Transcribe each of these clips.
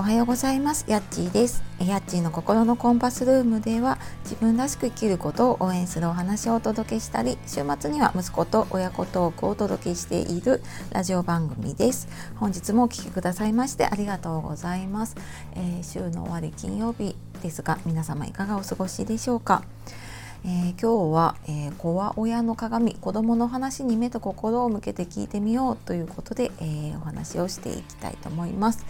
おはようございます。やっちーです。やっちーの心のコンパスルームでは自分らしく生きることを応援するお話をお届けしたり週末には息子と親子トークをお届けしているラジオ番組です。本日もお聴きくださいましてありがとうございます、えー、週の終わり金曜日ですが皆様いかがお過ごしでしょうか？えー、今日は、えー、子は親の鏡子供の話に目と心を向けて聞いてみようということで、えー、お話をしていきたいと思います。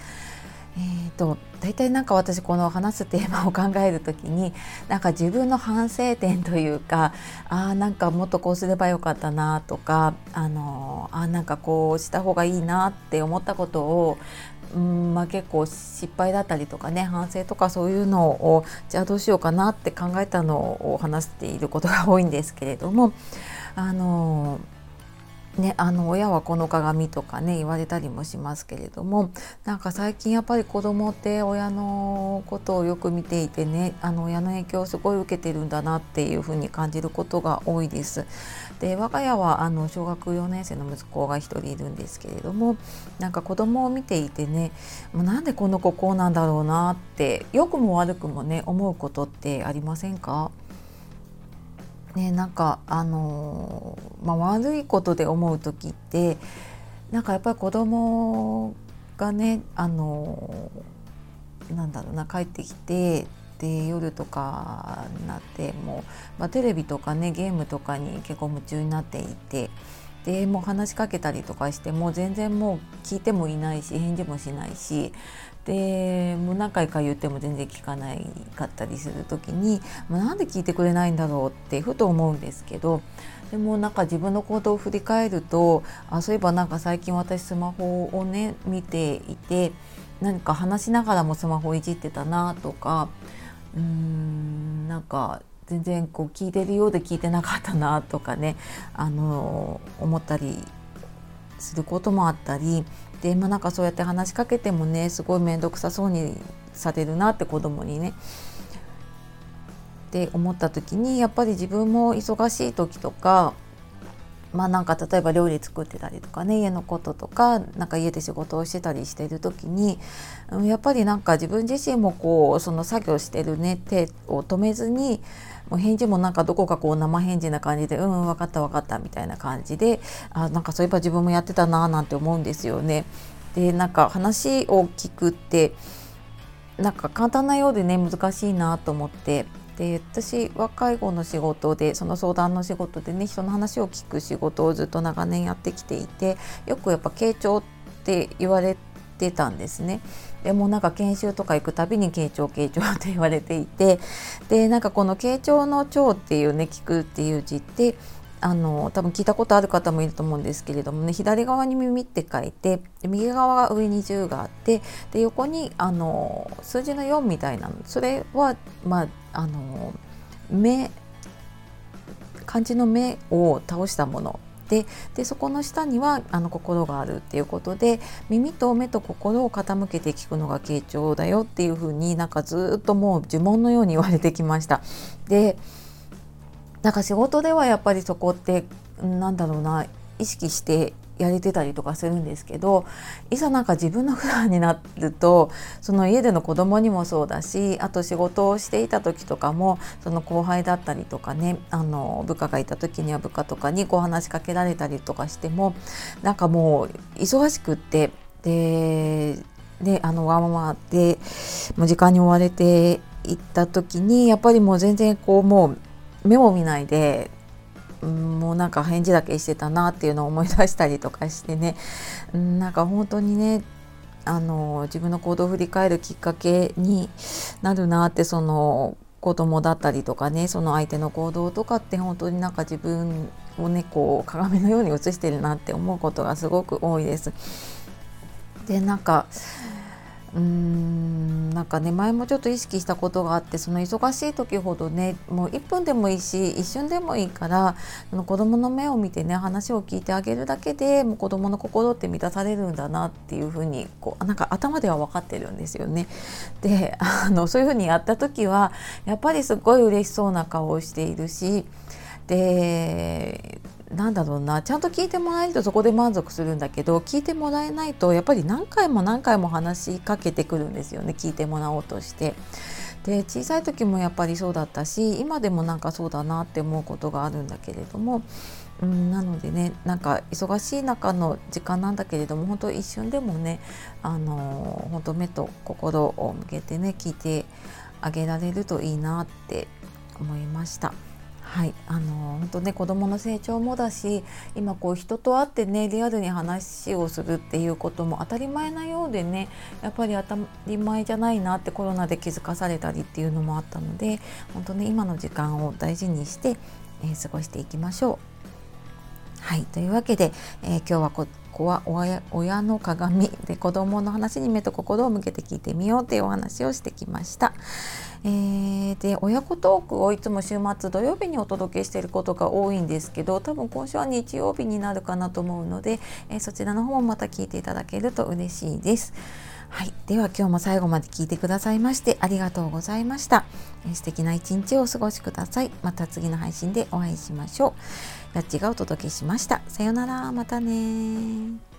えーと、大体なんか私この話すテーマを考える時になんか自分の反省点というかあなんかもっとこうすればよかったなとかあのあなんかこうした方がいいなって思ったことをんまあ、結構失敗だったりとかね反省とかそういうのをじゃあどうしようかなって考えたのを話していることが多いんですけれどもあのね、あの親はこの鏡とかね言われたりもしますけれどもなんか最近やっぱり子供って親のことをよく見ていてねあの親の影響をすごい受けてるんだなっていうふうに感じることが多いです。で我が家はあの小学4年生の息子が1人いるんですけれどもなんか子供を見ていてねもうなんでこの子こうなんだろうなって良くも悪くもね思うことってありませんか？ね、なんかあのー、まあ、悪いことで思う時ってなんかやっぱり子供がねあのー、なんだろうな帰ってきてで夜とかになってもう、まあ、テレビとかねゲームとかに結構夢中になっていてでもう話しかけたりとかしても全然もう聞いてもいないし返事もしないしでもう何回か言っても全然聞かないかったりする時にもうなんで聞いてくれないんだろうってふと思うんですけどでもなんか自分の行動を振り返るとあそういえばなんか最近私スマホをね見ていて何か話しながらもスマホいじってたなとかうーんなんか全然こう聞いてるようで聞いてなかったなとかねあの思ったりすることもあったりで、まあ、なんかそうやって話しかけてもねすごい面倒くさそうにされるなって子供にね。って思った時にやっぱり自分も忙しい時とかまあなんか例えば料理作ってたりとかね家のこととかなんか家で仕事をしてたりしてる時にやっぱりなんか自分自身もこうその作業してるね手を止めずにもう返事もなんかどこかこう生返事な感じで「うん分かった分かった」みたいな感じであなんかそういえば自分もやってたななんて思うんですよね。でなんか話を聞くってなんか簡単なようでね難しいなと思ってで私は介護の仕事でその相談の仕事でね人の話を聞く仕事をずっと長年やってきていてよくやっぱ傾聴って言われてたんですね。でもなんか研修とか行くたびに傾聴傾聴って言われていてでなんかこの傾聴の聴っていうね聞くっていう字ってあの多分聞いたことある方もいると思うんですけれどもね左側に耳って書いて右側が上に10があってで横にあの数字の4みたいなのそれはまああの目漢字の目を倒したものででそこの下にはあの心があるっていうことで耳と目と心を傾けて聞くのが傾聴だよっていうふうになんかずっともう呪文のように言われてきました。でなんか仕事ではやっぱりそこってなんだろうな意識してやれてたりとかするんですけどいざなんか自分の普段になるとその家での子供にもそうだしあと仕事をしていた時とかもその後輩だったりとかねあの部下がいた時には部下とかにこう話しかけられたりとかしてもなんかもう忙しくってでであのワンママでもう時間に追われていった時にやっぱりもう全然こうもう目も見ないでもうなんか返事だけしてたなっていうのを思い出したりとかしてねなんか本当にねあの自分の行動を振り返るきっかけになるなってその子供だったりとかねその相手の行動とかって本当になんか自分をねこう鏡のように映してるなって思うことがすごく多いです。でなんかうーんなんかね前もちょっと意識したことがあってその忙しい時ほどねもう1分でもいいし一瞬でもいいからその子供の目を見てね話を聞いてあげるだけでもう子供の心って満たされるんだなっていうふうにこうなんか頭では分かってるんですよね。であのそういうふうにやった時はやっぱりすっごい嬉しそうな顔をしているしでなんだろうなちゃんと聞いてもらえるとそこで満足するんだけど聞いてもらえないとやっぱり何回も何回も話しかけてくるんですよね聞いてもらおうとして。で小さい時もやっぱりそうだったし今でもなんかそうだなって思うことがあるんだけれども、うん、なのでねなんか忙しい中の時間なんだけれども本当一瞬でもねあの本当目と心を向けてね聞いてあげられるといいなって思いました。はい、あの本当ね子どもの成長もだし今こう人と会ってねリアルに話をするっていうことも当たり前なようでねやっぱり当たり前じゃないなってコロナで気づかされたりっていうのもあったので本当ね今の時間を大事にして、えー、過ごしていきましょう。はいというわけで、えー、今日はここは親親の鏡で子どもの話に目と心を向けて聞いてみようというお話をしてきました。えー、で親子トークをいつも週末土曜日にお届けしていることが多いんですけど多分今週は日曜日になるかなと思うので、えー、そちらの方もまた聞いていただけると嬉しいです。はい、では今日も最後まで聞いてくださいましてありがとうございました。えー、素敵な一日をお過ごしください。また次の配信でお会いしましょう。ラッチがお届けしました。さようなら、またね